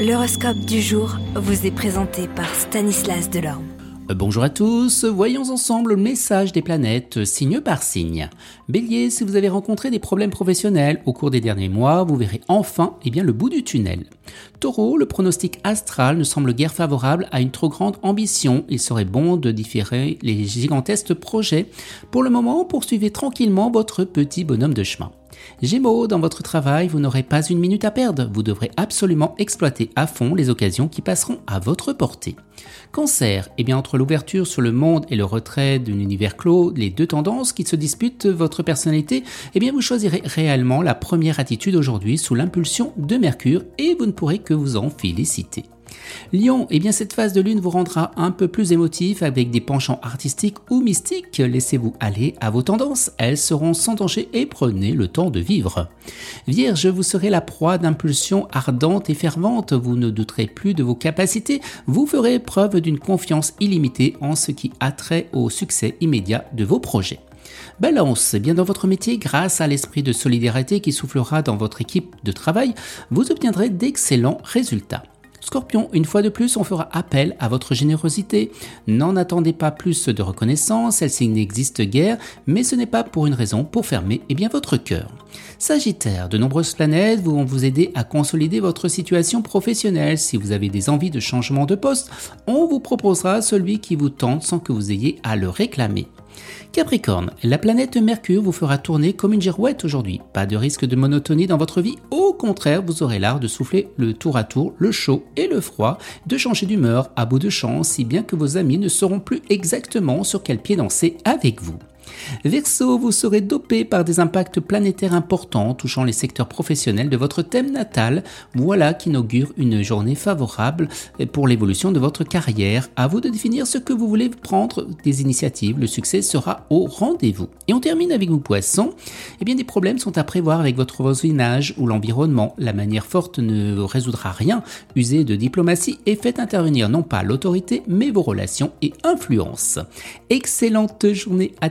L'horoscope du jour vous est présenté par Stanislas Delorme. Euh, bonjour à tous, voyons ensemble le message des planètes signe par signe. Bélier, si vous avez rencontré des problèmes professionnels au cours des derniers mois, vous verrez enfin eh bien, le bout du tunnel. Taureau, le pronostic astral ne semble guère favorable à une trop grande ambition. Il serait bon de différer les gigantesques projets. Pour le moment, poursuivez tranquillement votre petit bonhomme de chemin. Gémeaux, dans votre travail, vous n'aurez pas une minute à perdre. Vous devrez absolument exploiter à fond les occasions qui passeront à votre portée. Cancer, eh bien entre l'ouverture sur le monde et le retrait d'un univers clos, les deux tendances qui se disputent votre personnalité, eh bien vous choisirez réellement la première attitude aujourd'hui sous l'impulsion de Mercure et vous ne pourrez que vous en féliciter. Lion, eh bien cette phase de lune vous rendra un peu plus émotif avec des penchants artistiques ou mystiques. Laissez-vous aller à vos tendances, elles seront sans danger et prenez le temps de vivre. Vierge, vous serez la proie d'impulsions ardentes et ferventes, vous ne douterez plus de vos capacités, vous ferez preuve d'une confiance illimitée en ce qui a trait au succès immédiat de vos projets. Balance, eh bien dans votre métier, grâce à l'esprit de solidarité qui soufflera dans votre équipe de travail, vous obtiendrez d'excellents résultats. Scorpion, une fois de plus, on fera appel à votre générosité. N'en attendez pas plus de reconnaissance, celle-ci n'existe guère, mais ce n'est pas pour une raison pour fermer eh bien, votre cœur. Sagittaire, de nombreuses planètes vont vous aider à consolider votre situation professionnelle. Si vous avez des envies de changement de poste, on vous proposera celui qui vous tente sans que vous ayez à le réclamer. Capricorne, la planète Mercure vous fera tourner comme une girouette aujourd'hui. Pas de risque de monotonie dans votre vie, au contraire, vous aurez l'art de souffler le tour à tour, le chaud et le froid, de changer d'humeur à bout de champ, si bien que vos amis ne sauront plus exactement sur quel pied danser avec vous. Verseau, vous serez dopé par des impacts planétaires importants touchant les secteurs professionnels de votre thème natal. Voilà qui inaugure une journée favorable pour l'évolution de votre carrière. À vous de définir ce que vous voulez prendre des initiatives. Le succès sera au rendez-vous. Et on termine avec vous poissons. Eh bien, des problèmes sont à prévoir avec votre voisinage ou l'environnement. La manière forte ne résoudra rien. Usez de diplomatie et faites intervenir non pas l'autorité, mais vos relations et influences. Excellente journée à